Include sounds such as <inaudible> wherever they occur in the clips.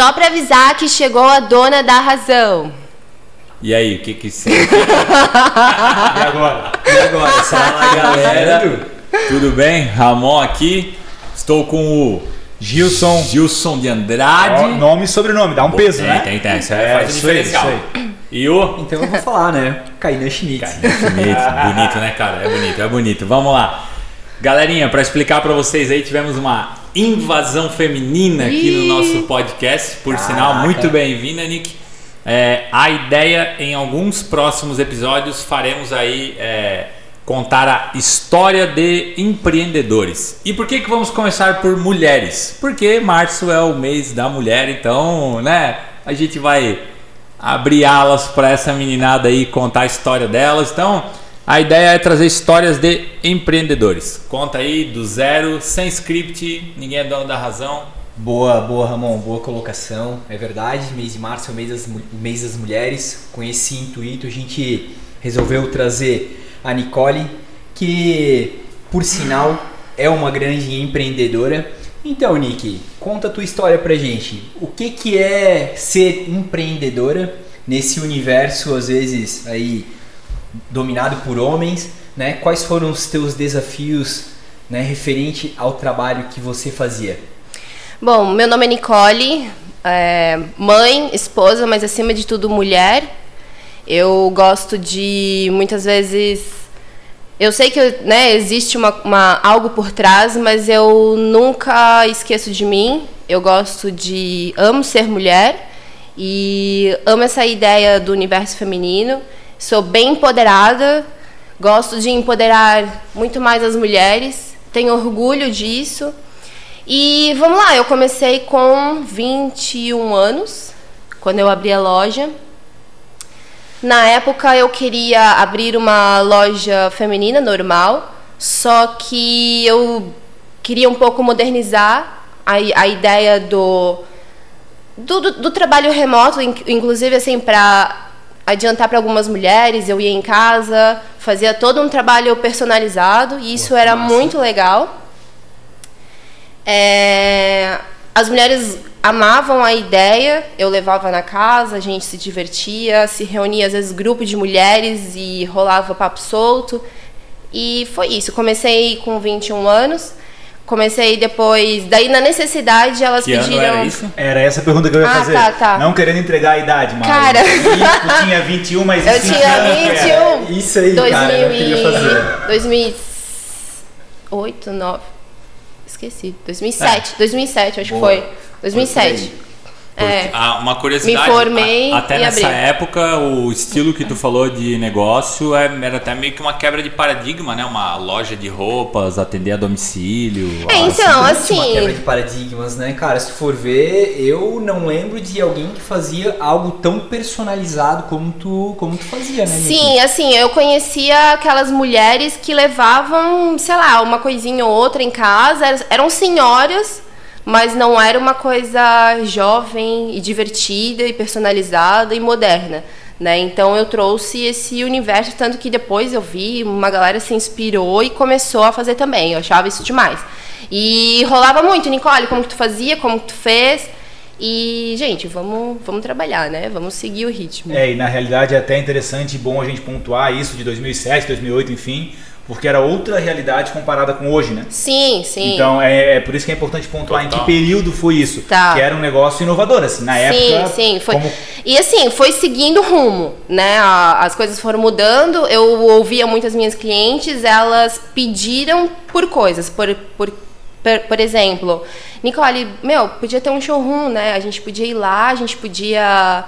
Só pra avisar que chegou a dona da razão. E aí, o que que você... <laughs> E agora? E agora? Fala galera. Tudo bem? Ramon aqui. Estou com o Gilson. Gilson de Andrade. Ó, nome e sobrenome, dá um peso, tem, né? Tem, tem, Isso aí É, faz o isso aí, diferencial. isso E o... Então eu vou falar, né? Kainan Schmitz. Bonito, bonito, né, cara? É bonito, é bonito. Vamos lá. Galerinha, para explicar para vocês aí, tivemos uma invasão feminina aqui no nosso podcast. Por sinal, muito bem-vinda, Nick. É, a ideia, em alguns próximos episódios, faremos aí é, contar a história de empreendedores. E por que, que vamos começar por mulheres? Porque março é o mês da mulher, então, né, a gente vai abrir alas para essa meninada aí contar a história delas. Então, a ideia é trazer histórias de empreendedores. Conta aí do zero, sem script, ninguém é dono da razão. Boa, boa, Ramon, boa colocação. É verdade, mês de março é o mês das, mês das mulheres. Com esse intuito, a gente resolveu trazer a Nicole, que, por sinal, é uma grande empreendedora. Então, Nick, conta a tua história pra gente. O que, que é ser empreendedora nesse universo, às vezes, aí dominado por homens, né? Quais foram os teus desafios, né, referente ao trabalho que você fazia? Bom, meu nome é Nicole, é, mãe, esposa, mas acima de tudo mulher. Eu gosto de muitas vezes. Eu sei que né, existe uma, uma- algo por trás, mas eu nunca esqueço de mim. Eu gosto de. amo ser mulher e amo essa ideia do universo feminino. Sou bem empoderada, gosto de empoderar muito mais as mulheres, tenho orgulho disso. E vamos lá, eu comecei com 21 anos, quando eu abri a loja. Na época eu queria abrir uma loja feminina normal, só que eu queria um pouco modernizar a, a ideia do, do, do- do trabalho remoto, in- inclusive assim, para adiantar para algumas mulheres, eu ia em casa, fazia todo um trabalho personalizado e isso era muito legal. É, as mulheres amavam a ideia, eu levava na casa, a gente se divertia, se reunia às vezes grupo de mulheres e rolava papo solto. E foi isso. Comecei com 21 anos. Comecei depois, daí na necessidade elas Que ano pediram era isso? Era essa a pergunta que eu ia Ah, fazer. tá, tá. Não querendo entregar a idade, mas. Cara. Tu tinha 21, mas Eu isso não tinha ver. 21. Isso aí, cara, eu queria fazer. 2008, 2009. Esqueci. 2007. 2007, acho Boa. que foi. 2007. É. Ah, uma curiosidade. Me formei a- até e nessa abri. época, o estilo que tu falou de negócio é- era até meio que uma quebra de paradigma, né? Uma loja de roupas, atender a domicílio. É, algo então, Existe uma quebra assim. de paradigmas, né, cara? Se tu for ver, eu não lembro de alguém que fazia algo tão personalizado como tu, como tu fazia, né? Sim, assim, eu conhecia aquelas mulheres que levavam, sei lá, uma coisinha ou outra em casa. Eram senhoras, mas não era uma coisa jovem e divertida e personalizada e moderna. Né? Então eu trouxe esse universo, tanto que depois eu vi, uma galera se inspirou e começou a fazer também. Eu achava isso demais. E rolava muito, Nicole, como que tu fazia, como que tu fez. E, gente, vamos, vamos trabalhar, né? Vamos seguir o ritmo. É, e na realidade é até interessante e bom a gente pontuar isso de 2007, 2008, enfim, porque era outra realidade comparada com hoje, né? Sim, sim. Então é, é por isso que é importante pontuar em Total. que período foi isso. Tá. Que era um negócio inovador, assim, na época. Sim, sim, foi. como- E assim, foi seguindo rumo, né? As coisas foram mudando. Eu ouvia muitas minhas clientes, elas pediram por coisas, por, por, por, por exemplo, Nicole, meu, podia ter um showroom, né? A gente podia ir lá, a gente podia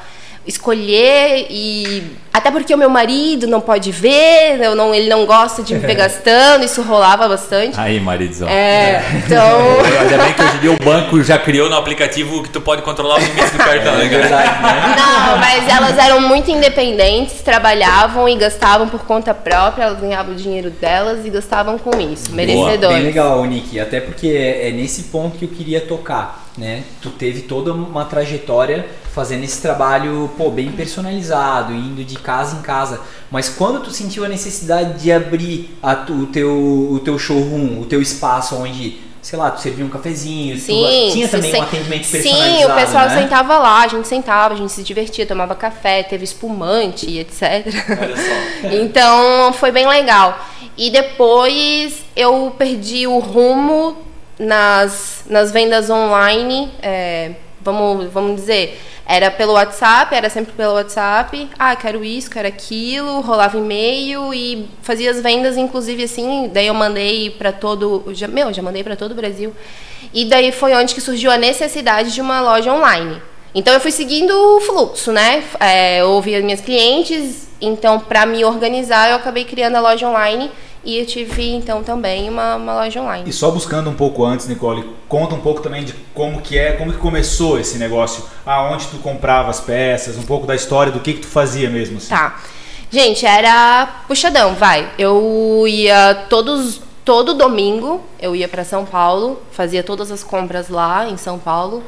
escolher e até porque o meu marido não pode ver, eu não, ele não gosta de me ver <laughs> gastando, isso rolava bastante. Aí, maridozão. É, então. <laughs> Ainda bem que hoje em dia o banco já criou no aplicativo que tu pode controlar os limites do cartão, né, cara? Verdade, né? <laughs> Não, mas elas eram muito independentes, trabalhavam e gastavam por conta própria, elas ganhavam o dinheiro delas e gastavam com isso, merecedoras. Bem legal, Nick. Até porque é, é nesse ponto que eu queria tocar, né? Tu teve toda uma trajetória fazendo esse trabalho, pô, bem personalizado, indo de casa em casa. Mas quando tu sentiu a necessidade de abrir a tu- o, teu, o teu showroom, o teu espaço onde sei lá, tu servia um cafezinho, tu- Sim, tinha se também sen- um atendimento personalizado, Sim, o pessoal né? sentava lá, a gente sentava, a gente se divertia, tomava café, teve espumante etc. Olha só. <laughs> Então foi bem legal. E depois eu perdi o rumo nas, nas vendas online. é, vamos, vamos dizer, era pelo WhatsApp, era sempre pelo WhatsApp. Ah, quero isso, quero aquilo, rolava e-mail e fazia as vendas, inclusive assim. Daí eu mandei para todo. Já, meu, já mandei para todo o Brasil. E daí foi onde que surgiu a necessidade de uma loja online. Então eu fui seguindo o fluxo, né? É, as minhas clientes, então para me organizar eu acabei criando a loja online e eu tive então também uma, uma loja online. E só buscando um pouco antes, Nicole, conta um pouco também de como que é, como que começou esse negócio, aonde tu comprava as peças, um pouco da história do que que tu fazia mesmo. Assim. Tá. Gente, era puxadão, vai. Eu ia todos todo domingo, eu ia para São Paulo, fazia todas as compras lá em São Paulo.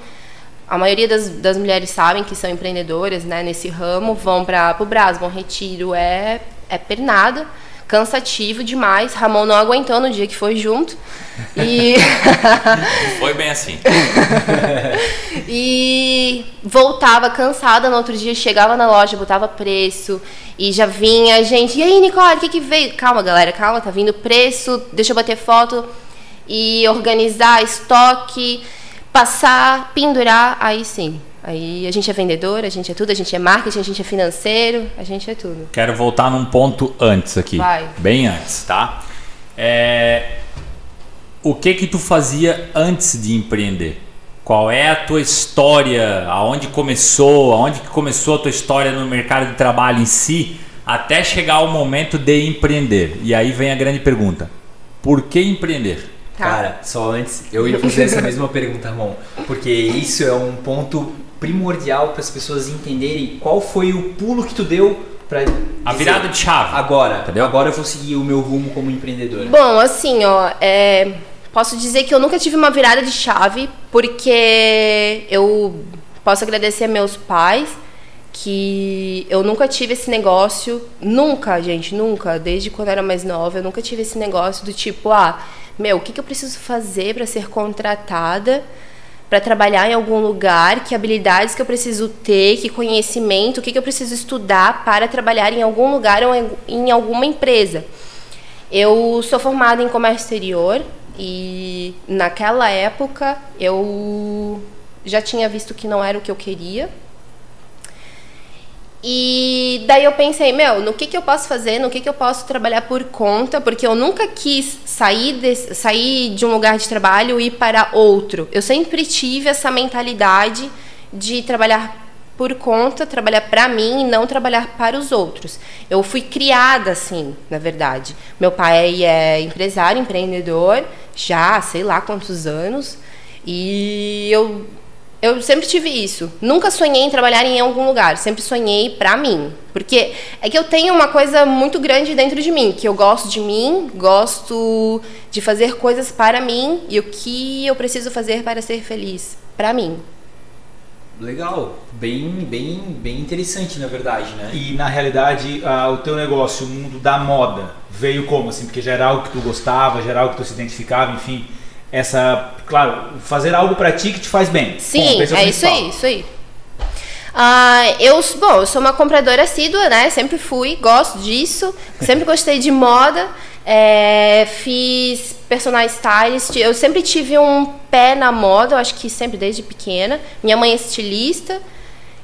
A maioria das, das mulheres sabem que são empreendedoras, né, nesse ramo, vão para o Brás, Bom Retiro, é é pernada, cansativo demais. Ramon não aguentou no dia que foi junto. E <laughs> Foi bem assim. <laughs> E voltava cansada no outro dia, chegava na loja, botava preço e já vinha gente. E aí, Nicole, o que, que veio? Calma, galera, calma, tá vindo preço, deixa eu bater foto e organizar estoque, passar, pendurar, aí sim. Aí a gente é vendedor, a gente é tudo, a gente é marketing, a gente é financeiro, a gente é tudo. Quero voltar num ponto antes aqui. Vai. Bem antes, tá? É, O que que tu fazia antes de empreender? Qual é a tua história? Aonde começou? Aonde que começou a tua história no mercado de trabalho em si? Até chegar o momento de empreender. E aí vem a grande pergunta: por que empreender? Tá. Cara, só antes, eu ia fazer essa mesma pergunta, Ramon, porque isso é um ponto primordial para as pessoas entenderem qual foi o pulo que tu deu para A virada de chave. agora, Entendeu? agora eu vou seguir o meu rumo como empreendedora. Bom, assim, ó, é, posso dizer que eu nunca tive uma virada de chave, porque eu posso agradecer a meus pais que eu nunca tive esse negócio, nunca, gente, nunca, desde quando eu era mais nova, eu nunca tive esse negócio do tipo, ah, meu, o que, que eu preciso fazer para ser contratada? Para trabalhar em algum lugar, que habilidades que eu preciso ter, que conhecimento, o que, que eu preciso estudar para trabalhar em algum lugar ou em, em alguma empresa. Eu sou formada em comércio exterior e naquela época eu já tinha visto que não era o que eu queria. E daí eu pensei, meu, no que, que eu posso fazer, no que, que eu posso trabalhar por conta, porque eu nunca quis sair, desse, sair de um lugar de trabalho e ir para outro. Eu sempre tive essa mentalidade de trabalhar por conta, trabalhar para mim e não trabalhar para os outros. Eu fui criada assim, na verdade. Meu pai é empresário, empreendedor, já sei lá quantos anos, e eu eu sempre tive isso. Nunca sonhei em trabalhar em algum lugar. Sempre sonhei pra mim. Porque é que eu tenho uma coisa muito grande dentro de mim, que eu gosto de mim, gosto de fazer coisas para mim e o que eu preciso fazer para ser feliz pra mim. Legal, bem, bem, bem interessante na verdade, né? E na realidade, o teu negócio, o mundo da moda, veio como assim? Porque já era algo que tu gostava, já era algo que tu se identificava, enfim. Essa, claro, fazer algo pra ti que te faz bem. Sim, o é isso aí, isso aí. Ah, eu, bom, eu sou uma compradora assídua, né? Sempre fui, gosto disso. <laughs> Sempre gostei de moda. é, fiz personal stylist. Eu sempre tive um pé na moda, eu acho que sempre desde pequena. Minha mãe é estilista.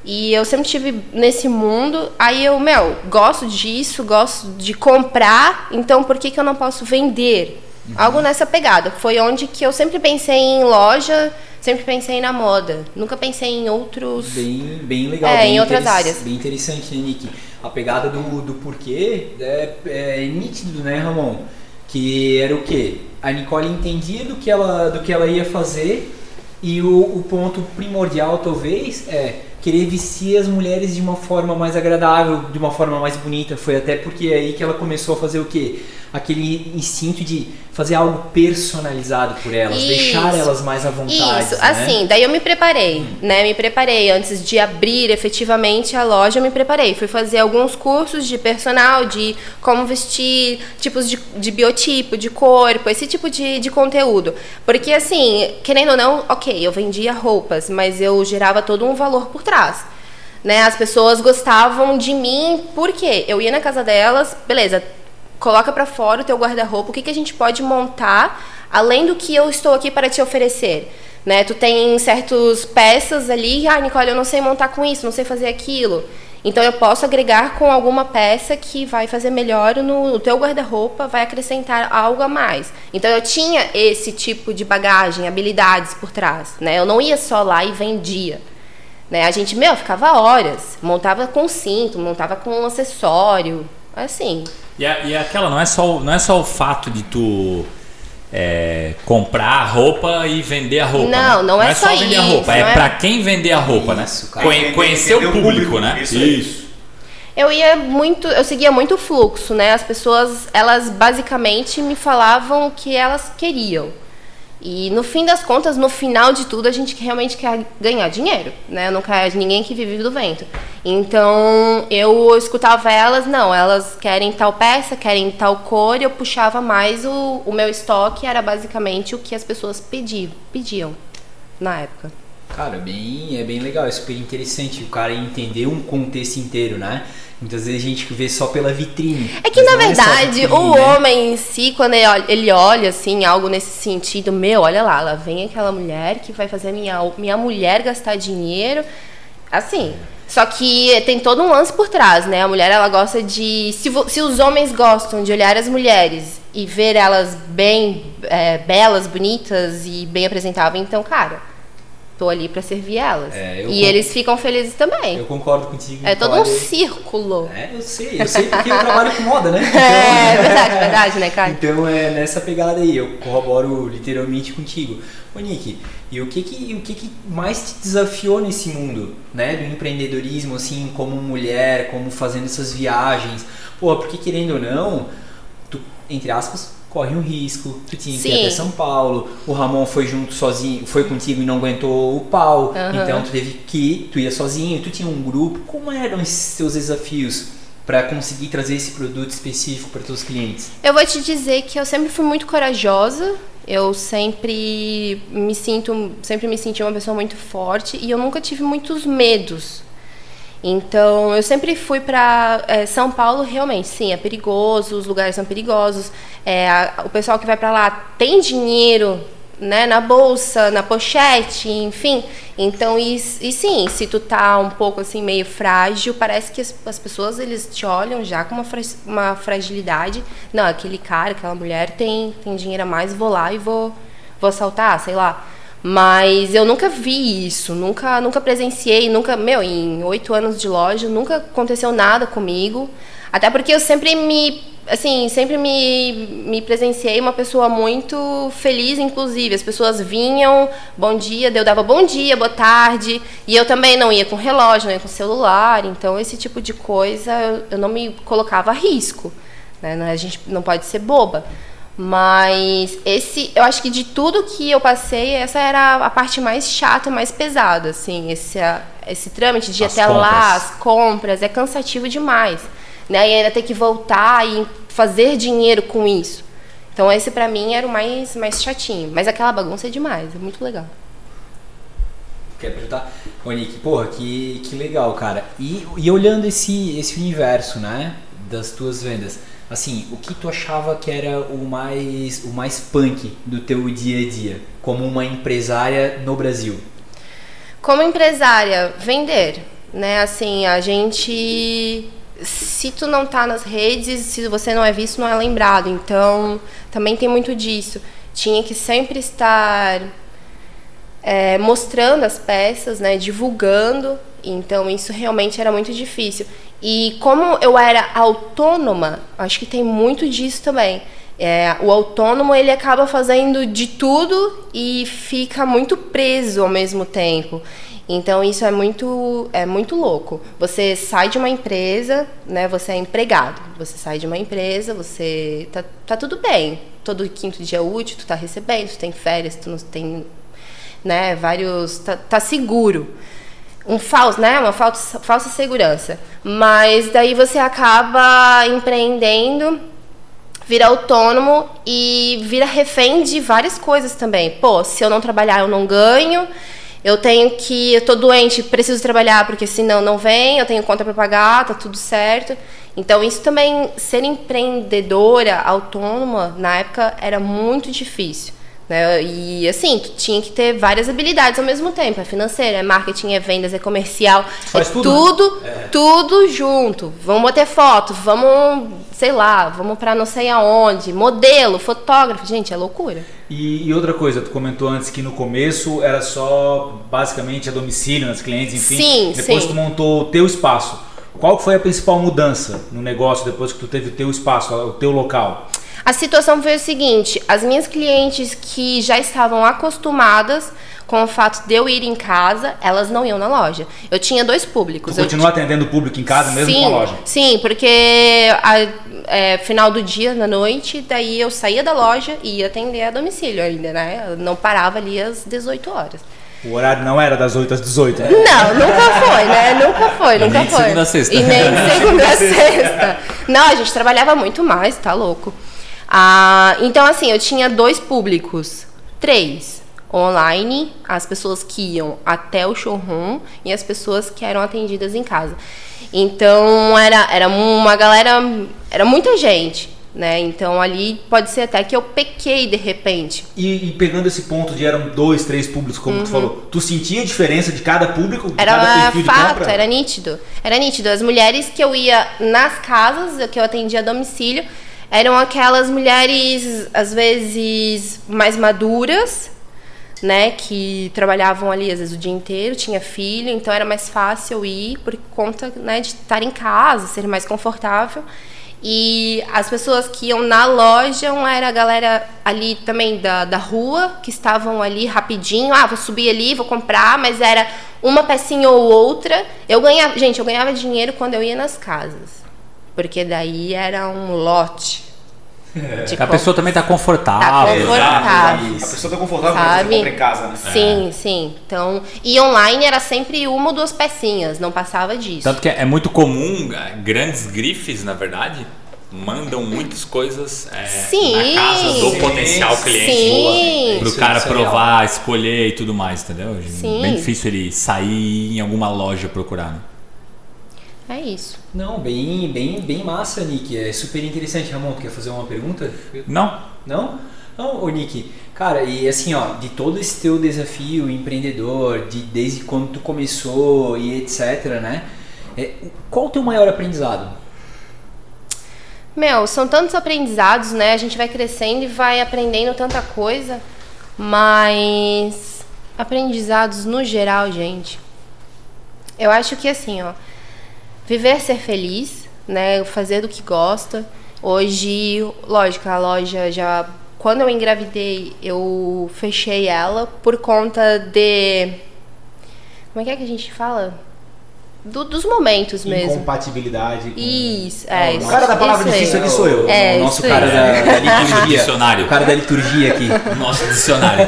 E eu sempre tive nesse mundo. Aí eu, meu, gosto disso, gosto de comprar. Então por que, que eu não posso vender? Algo nessa pegada. Foi onde que eu sempre pensei em loja, sempre pensei na moda. Nunca pensei em outros. Bem, bem legal. É, bem em outras áreas. Bem interessante, né, Nick? A pegada do, do porquê é, é nítido, né, Ramon? Que era o quê? A Nicole entendia do que ela, do que ela ia fazer e o, o ponto primordial, talvez, é querer vestir as mulheres de uma forma mais agradável, de uma forma mais bonita. Foi até porque é aí que ela começou a fazer o quê? Aquele instinto de fazer algo personalizado por elas, Isso. deixar elas mais à vontade. Isso, né? assim, daí eu me preparei, né? Me preparei antes de abrir efetivamente a loja, eu me preparei. Fui fazer alguns cursos de personal, de como vestir, tipos de, de biotipo, de corpo, esse tipo de, de conteúdo. Porque, assim, querendo ou não, ok, eu vendia roupas, mas eu gerava todo um valor por trás. Né? As pessoas gostavam de mim porque eu ia na casa delas, beleza, coloca pra fora o teu guarda-roupa, o que, que a gente pode montar além do que eu estou aqui para te oferecer. Né? Tu tem certas peças ali, ah, Nicole, eu não sei montar com isso, não sei fazer aquilo. Então eu posso agregar com alguma peça que vai fazer melhor no, no teu guarda-roupa, vai acrescentar algo a mais. Então eu tinha esse tipo de bagagem, habilidades por trás, né? Eu não ia só lá e vendia. Né? A gente, meu, ficava horas, montava com cinto, montava com acessório, assim. E, a- e aquela não é só o- não é só o fato de tu é, comprar a roupa e vender a roupa. Não, né? não é é só só vender a isso, roupa, não é é- pra quem vender a roupa, Isso, né? cara. Conhe- conhecer o público, público, né? isso. Isso. Eu ia muito, eu seguia muito o fluxo, né? As pessoas, elas basicamente me falavam o que elas queriam. E no fim das contas, no final de tudo, a gente realmente quer ganhar dinheiro, né? Não quer ninguém que vive do vento. Então, eu escutava elas, não, elas querem tal peça, querem tal cor, eu puxava mais o, o meu estoque, era basicamente o que as pessoas pediam, pediam na época. Cara, bem, é bem legal, é super interessante o cara entender um contexto inteiro, né? Muitas vezes a gente vê só pela vitrine. É que, na a verdade, vitrine, o né? homem em si, quando ele olha, ele olha, assim, algo nesse sentido, meu, olha lá, lá vem aquela mulher que vai fazer minha, minha mulher gastar dinheiro. Assim. Só que tem todo um lance por trás, né? A mulher, ela gosta de. Se, se os homens gostam de olhar as mulheres e ver elas bem é, belas, bonitas e bem apresentáveis, então, cara, tô ali pra servir elas. É, e eles ficam felizes também. Eu concordo contigo. É todo um círculo. É, eu sei, eu sei porque eu trabalho com moda, né? <laughs> É, verdade, <laughs> verdade, né, cara? Então é nessa pegada aí, eu corroboro literalmente contigo. Nick, e o que que, o que que mais te desafiou nesse mundo, né, do empreendedorismo, assim, como mulher, como fazendo essas viagens? Pô, porque querendo ou não, tu, entre aspas, corre um risco, tu tinha que ir Sim. até São Paulo, o Ramon foi junto sozinho, foi contigo e não aguentou o pau, Aham. então tu teve que ir, tu ia sozinho, tu tinha um grupo, como eram esses teus desafios? para conseguir trazer esse produto específico para teus clientes? Eu vou te dizer que eu sempre fui muito corajosa. Eu sempre me sinto, sempre me senti uma pessoa muito forte e eu nunca tive muitos medos. Então, eu sempre fui para São Paulo, realmente, sim, é perigoso, os lugares são perigosos. É, a- o pessoal que vai para lá tem dinheiro, né, na bolsa, na pochete, enfim. Então, e, e sim, se tu tá um pouco assim meio frágil, parece que as, as pessoas eles te olham já com uma, fra- uma fragilidade. Não, aquele cara, aquela mulher tem tem dinheiro a mais, vou lá e vou vou assaltar, sei lá. Mas eu nunca vi isso, nunca, nunca presenciei, nunca, meu, em oito anos de loja, nunca aconteceu nada comigo. Até porque eu sempre me, assim, sempre me, me presenciei uma pessoa muito feliz, inclusive. As pessoas vinham, bom dia, eu dava bom dia, boa tarde. E eu também não ia com relógio, não ia com celular. Então, esse tipo de coisa eu, eu não me colocava a risco. Né? A gente não pode ser boba. Mas esse, eu acho que de tudo que eu passei, essa era a parte mais chata, mais pesada, assim, esse, esse trâmite de ir até lá, compras. as compras, é cansativo demais, né? E ainda ter que voltar e fazer dinheiro com isso. Então esse pra mim era o mais, mais chatinho. Mas aquela bagunça é demais, é muito legal. Quer perguntar? Nick, porra, que, que legal, cara. E, e olhando esse, esse universo, né, das tuas vendas, assim, o que tu achava que era o mais, o mais punk do teu dia a dia, como uma empresária no Brasil? Como empresária, vender, né? Assim, a gente se tu não tá nas redes, se você não é visto, não é lembrado. Então, também tem muito disso. Tinha que sempre estar é, mostrando as peças, né, divulgando. Então isso realmente era muito difícil. E como eu era autônoma, acho que tem muito disso também. É, o autônomo ele acaba fazendo de tudo e fica muito preso ao mesmo tempo. Então isso é muito é muito louco. Você sai de uma empresa, né? Você é empregado. Você sai de uma empresa, você tá, tá tudo bem. Todo quinto dia útil tu tá recebendo, tu tem férias, tu não tem, né? Vários tá, tá seguro. Um falso, né? Uma falsa, falsa segurança. Mas daí você acaba empreendendo vira autônomo e vira refém de várias coisas também. Pô, se eu não trabalhar, eu não ganho. Eu tenho que. Eu tô doente, preciso trabalhar, porque senão não vem, eu tenho conta para pagar, tá tudo certo. Então, isso também, ser empreendedora, autônoma, na época era muito difícil. Né? E assim, tu tinha que ter várias habilidades ao mesmo tempo. É financeira, é marketing, é vendas, é comercial. Faz é tudo, tudo, né? É. tudo junto. Vamos bater foto, vamos, sei lá, vamos pra não sei aonde. Modelo, fotógrafo. Gente, é loucura. E, e outra coisa, tu comentou antes que no começo era só basicamente a domicílio, nas clientes, enfim. Sim, depois sim. tu montou o teu espaço. Qual foi a principal mudança no negócio depois que tu teve o teu espaço, o teu local? A situação foi o seguinte: as minhas clientes que já estavam acostumadas com o fato de eu ir em casa, elas não iam na loja. Eu tinha dois públicos. Tu Eu continua atendendo o público em casa mesmo sim, com a loja? Sim, porque a- é, final do dia, na noite, daí eu saía da loja e ia atender a domicílio ainda, né? Eu não parava ali às 18 horas. O horário não era das 8 às 18, né? Não, nunca foi, né? Nunca foi, E nunca nem de foi. segunda a sexta. E nem de segunda a <laughs> sexta. Não, a gente trabalhava muito mais, tá louco. Ah, então, assim, eu tinha dois públicos. Três. Online, as pessoas que iam até o showroom e as pessoas que eram atendidas em casa. Então, era, era uma galera... Era muita gente, né? Então, ali pode ser até que eu pequei de repente. E, e pegando esse ponto de eram dois, três públicos, como tu falou, tu sentia a diferença de cada público? De cada Era de fato, era nítido. Era nítido. As mulheres que eu ia nas casas, que eu atendia a domicílio, eram aquelas mulheres, às vezes, mais maduras, né? Que trabalhavam ali, às vezes, o dia inteiro, tinha filho, então era mais fácil ir por conta né, de estar em casa, ser mais confortável. E as pessoas que iam na loja era a galera ali também da, da rua, que estavam ali rapidinho. Ah, vou subir ali, vou comprar, mas era uma pecinha ou outra. Eu ganhava, gente, eu ganhava dinheiro quando eu ia nas casas. Porque daí era um lote. de A pessoa também tá confortável. Tá confortável. A pessoa tá confortável Sabe? compra em casa, né? Sim, sim. Então, e online era sempre uma ou duas pecinhas, não passava disso. Tanto que é muito comum, eh, grandes grifes, na verdade, mandam muitas coisas eh, Sim. na casa do Sim. potencial cliente. Sim. Pro cara é provar, escolher e tudo mais, entendeu? Sim. Bem difícil ele sair em alguma loja procurar, né? É isso. Não, bem, bem, bem massa, Nick. É super interessante. Ramon, tu quer fazer uma pergunta? Não? Não? Não, ô Nick, cara, e assim, ó, de todo esse teu desafio empreendedor, de desde quando tu começou e etc, né? É, qual o teu maior aprendizado? Meu, são tantos aprendizados, né? A gente vai crescendo e vai aprendendo tanta coisa, mas aprendizados no geral, gente. Eu acho que assim, ó, viver ser feliz, né? Fazer do que gosta. Hoje, lógico, a loja já quando eu engravidei, eu fechei ela por conta de como é que é que a gente fala? Do- dos momentos mesmo. Incompatibilidade. com- Isso, é. O isso- cara da palavra isso difícil aqui sou eu. É, o nosso cara da, da <laughs> liturgia. Dicionário. O cara da liturgia aqui. <laughs> Nosso dicionário.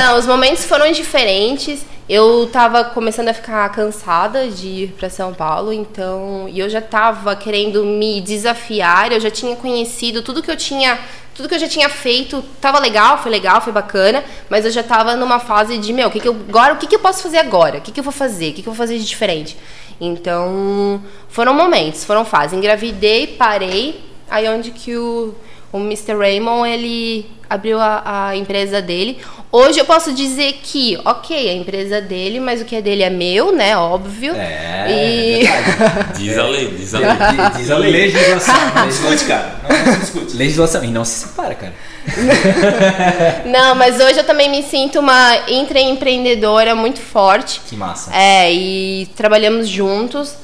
Não, os momentos foram diferentes. Eu tava começando a ficar cansada de ir para São Paulo, então, e eu já tava querendo me desafiar, eu já tinha conhecido tudo que eu tinha, tudo que eu já tinha feito, tava legal, foi legal, foi bacana, mas eu já tava numa fase de, meu, o que que eu, agora, o que que eu posso fazer agora? O que que eu vou fazer? O que que eu vou fazer de diferente? Então, foram momentos, foram fases. Engravidei, parei, aí onde que o o Mr. Raymond, ele abriu a, a empresa dele. Hoje eu posso dizer que, ok, a empresa dele, mas o que é dele é meu, né? Óbvio. É, E- verdade. <laughs> Diz a lei, diz a lei. Diz- Diz a lei. Legislação. Não discute, cara. Não, não discute. Legislação. E não se separa, cara. <laughs> Não, mas hoje eu também me sinto uma intraempreendedora muito forte. Que massa. É, e trabalhamos juntos.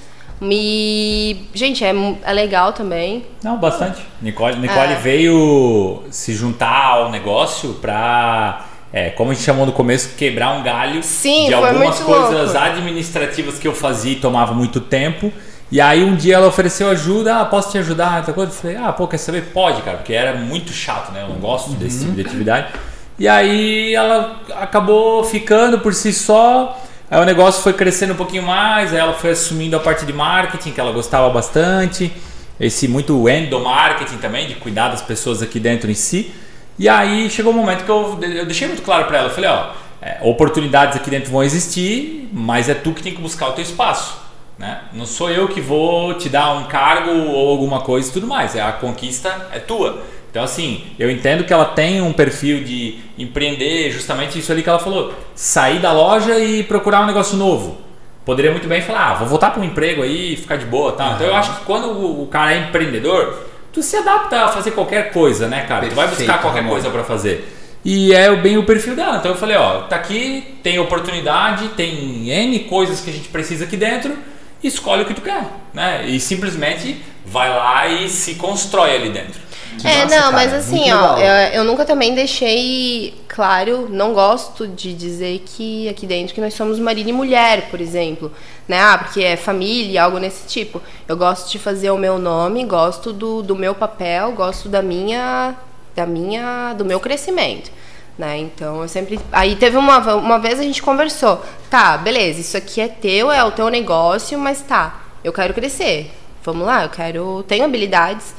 E, gente, é, é legal também. Não, bastante. Nicole, Nicole É. veio se juntar ao negócio pra é, como a gente chamou no começo, quebrar um galho Sim, de algumas coisas louco. administrativas que eu fazia e tomava muito tempo. E aí um dia ela ofereceu ajuda, ah, posso te ajudar? Outra coisa. Eu falei, ah, pô, quer saber? Pode, cara, porque era muito chato, né? Eu não gosto desse tipo de atividade. E aí ela acabou ficando por si só. Aí o negócio foi crescendo um pouquinho mais, ela foi assumindo a parte de marketing, que ela gostava bastante. Esse muito endomarketing também, de cuidar das pessoas aqui dentro em si. E aí chegou um momento que eu, eu deixei muito claro para ela, eu falei, ó, é, oportunidades aqui dentro vão existir, mas é tu que tem que buscar o teu espaço. Né? Não sou eu que vou te dar um cargo ou alguma coisa e tudo mais. É a conquista é tua. Então assim, eu entendo que ela tem um perfil de empreender, justamente isso ali que ela falou, sair da loja e procurar um negócio novo. Poderia muito bem falar, ah, vou voltar para um emprego aí e ficar de boa, tá? Então eu acho que quando o, cara é empreendedor, tu se adapta a fazer qualquer coisa, né, cara? tu vai buscar Perfeito, qualquer Ramon. coisa para fazer. E é bem o perfil dela. Então eu falei, ó, tá aqui, tem oportunidade, tem N coisas que a gente precisa aqui dentro, escolhe o que tu quer, né? E simplesmente vai lá e se constrói ali dentro. Que é, massa, não, cara, mas assim, ó, eu, eu nunca também deixei claro, não gosto de dizer que aqui dentro que nós somos marido e mulher, por exemplo, né? Ah, porque é família, algo nesse tipo. Eu gosto de fazer o meu nome, gosto do, do meu papel, gosto da minha, da minha, do meu crescimento. Né? Então eu sempre. Aí teve uma, uma vez a gente conversou. Tá, beleza, isso aqui é teu, é o teu negócio, mas tá, eu quero crescer. Vamos lá, eu quero. Tenho habilidades.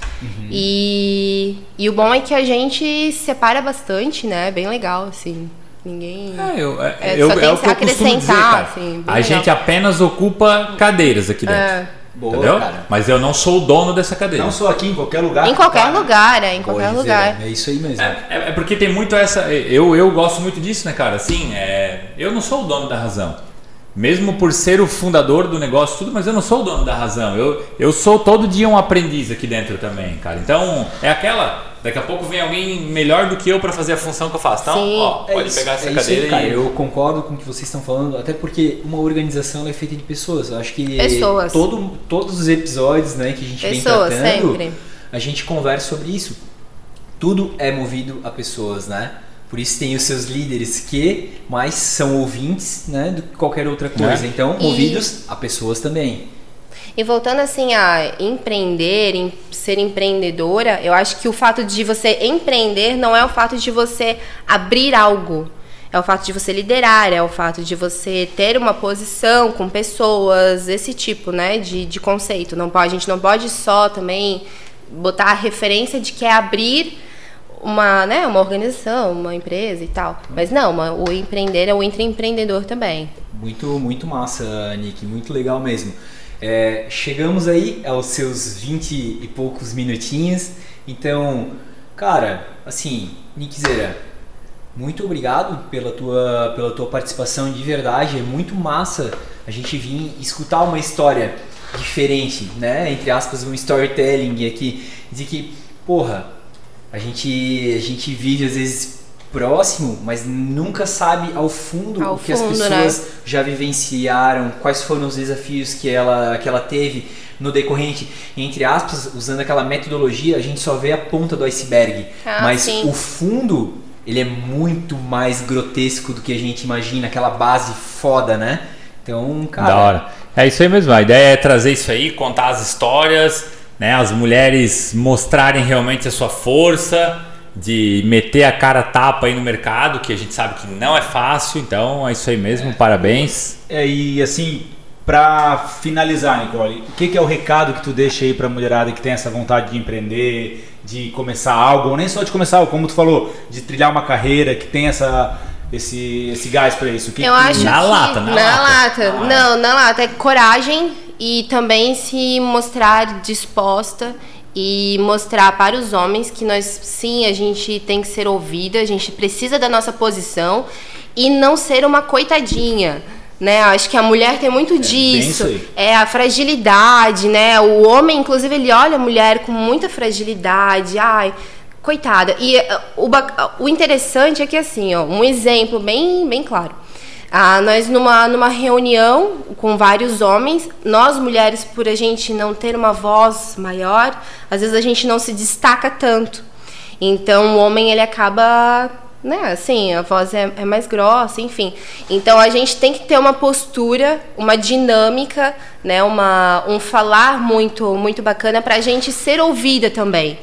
E, e o bom é que a gente separa bastante, né? Bem legal, assim. Ninguém. É, eu, é, É, eu, só tem é o que eu dizer, acrescentar, cara. assim, a legal. gente apenas ocupa cadeiras aqui dentro. É, Boa, entendeu? cara. Mas eu não sou o dono dessa cadeira. Não só aqui, em qualquer lugar. em qualquer né? lugar, é, em qualquer Gisele, lugar. É isso aí mesmo. É, é- é porque tem muito essa. Eu, eu gosto muito disso, né, cara? Assim, é, eu não sou o dono da razão. Mesmo por ser o fundador do negócio, tudo, mas eu não sou o dono da razão. Eu, eu sou todo dia um aprendiz aqui dentro também, cara. Então, é aquela. Daqui a pouco vem alguém melhor do que eu pra fazer a função que eu faço. Então, Sim. ó, É pode isso, pegar essa é isso cadeira aí, cara. e. Eu concordo com o que vocês estão falando, até porque uma organização ela é feita de pessoas. Eu acho que Pessoas. todo, todos os episódios né, que a gente Pessoas, vem tratando, sempre. a gente conversa sobre isso. Tudo é movido a pessoas, né? Por isso tem os seus líderes que mais são ouvintes né, do que qualquer outra coisa. É. Então, E- movidos a pessoas também. E voltando assim a empreender, em ser empreendedora, eu acho que o fato de você empreender não é o fato de você abrir algo. É o fato de você liderar, é o fato de você ter uma posição com pessoas, esse tipo, né, de, de conceito. Não pode, a gente não pode só também botar a referência de que é abrir uma, né, uma organização, uma empresa e tal. Mas não, uma- o empreender é o intraempreendedor também. Muito, muito massa, Nick, muito legal mesmo. É, chegamos aí aos seus 20 e poucos minutinhos. Então, cara, assim, Nick Zera, muito obrigado pela tua, pela tua participação de verdade. É muito massa a gente vir escutar uma história diferente, né? Entre aspas, um storytelling aqui. Dizer que, porra, a gente, a gente vive às vezes próximo, mas nunca sabe ao fundo Ao o que as fundo, pessoas já vivenciaram, quais foram os desafios que ela, que ela teve no decorrente, entre aspas, usando aquela metodologia, a gente só vê a ponta do iceberg, Ah, mas sim. o fundo, ele é muito mais grotesco do que a gente imagina, aquela base foda, né? Então, cara, Da hora. É isso aí mesmo. A ideia é trazer isso aí, contar as histórias, né? As mulheres mostrarem realmente a sua força, de meter a cara a tapa aí no mercado, que a gente sabe que não é fácil. Então é isso aí mesmo. Parabéns. É, e assim, pra finalizar, Nicole, o que, que é o recado que tu deixa aí pra mulherada que tem essa vontade de empreender, de começar algo, ou nem só de começar, como tu falou, de trilhar uma carreira, que tem essa, esse, esse gás pra isso? Que Eu que acho Na que lata, na na lata. lata. Não, na lata é coragem e também se mostrar disposta e mostrar para os homens que nós sim, a gente tem que ser ouvida, a gente precisa da nossa posição e não ser uma coitadinha. Né, acho que a mulher tem muito bem disso. É a fragilidade, né? O homem, inclusive, ele olha a mulher com muita fragilidade. Ai, coitada. E eh, o, o interessante é que, assim, ó, um exemplo bem, bem claro. Ah, nós numa, numa reunião com vários homens, nós mulheres, por a gente não ter uma voz maior, às vezes a gente não se destaca tanto. Então o homem ele acaba né, assim, a voz é, é, mais grossa, enfim. Então a gente tem que ter uma postura, uma dinâmica, né, uma, um falar muito, muito bacana para a gente ser ouvida também.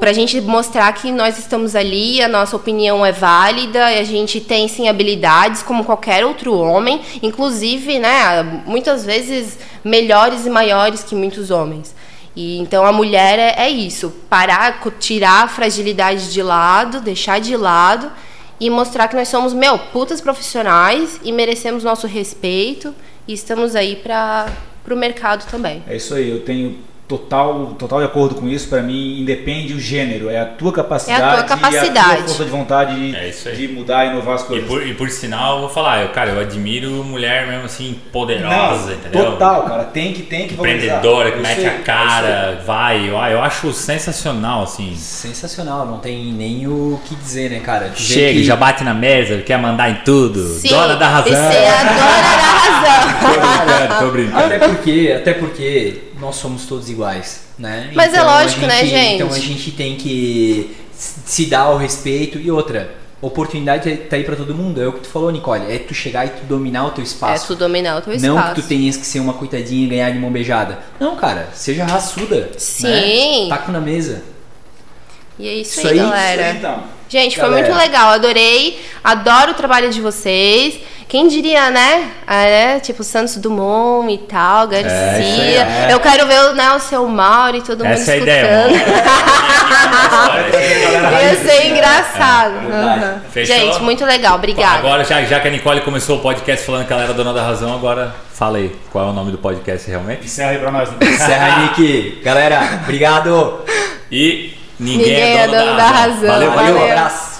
Para a gente mostrar que nós estamos ali, a nossa opinião é válida, a gente tem sim habilidades como qualquer outro homem, inclusive, né, muitas vezes melhores e maiores que muitos homens. E então a mulher é, é isso, parar, tirar a fragilidade de lado, deixar de lado e mostrar que nós somos, meu, putas profissionais e merecemos nosso respeito e estamos aí para o mercado também. É isso aí, eu tenho total, total de acordo com isso. Para mim, independe o gênero, é a tua capacidade, é a tua capacidade. e a tua força de vontade de, é de mudar e inovar as coisas. E por, e por sinal, eu vou falar, eu, cara, eu admiro mulher mesmo assim, poderosa, Não, entendeu? Total, cara, tem que, tem que Empreendedora, que mete a cara, vai, eu, eu acho sensacional, assim. Sensacional, não tem nem o que dizer, né, cara? Chega, que... já bate na mesa, quer mandar em tudo. Sim, dona da razão. Você é a dona da razão. <laughs> tô brincando, tô brincando. Até porque, até porque nós somos todos iguais, né? Mas é então, é lógico, né, gente, né, gente? Então a gente tem que se dar o respeito e outra. Oportunidade tá aí para todo mundo. É o que tu falou, Nicole. É tu chegar e tu dominar o teu espaço. É tu dominar o teu espaço. Não que tu tenhas que ser uma coitadinha e ganhar de mão beijada. Não, cara. Seja raçuda. Né? Sim. Né? Taco na mesa. E é isso, isso aí, aí, galera. Isso aí, então. Gente, galera. foi muito legal. Adorei. Adoro o trabalho de vocês. Quem diria, né? Ah, é, tipo Santos Dumont e tal, Garcia. É, é. Eu quero ver né, o seu Mauro e todo Essa mundo é escutando. <laughs> Ia ser engraçado. Uhum. Gente, muito legal, obrigada. Agora, já, já que a Nicole começou o podcast falando que ela era dona da razão, agora fala aí qual é o nome do podcast realmente. Encerra aí pra nós. Né? Encerra, Nick. Galera, obrigado. E <laughs> ninguém, ninguém é dono, é dono da, da, razão. razão. Valeu, valeu, valeu. abraço.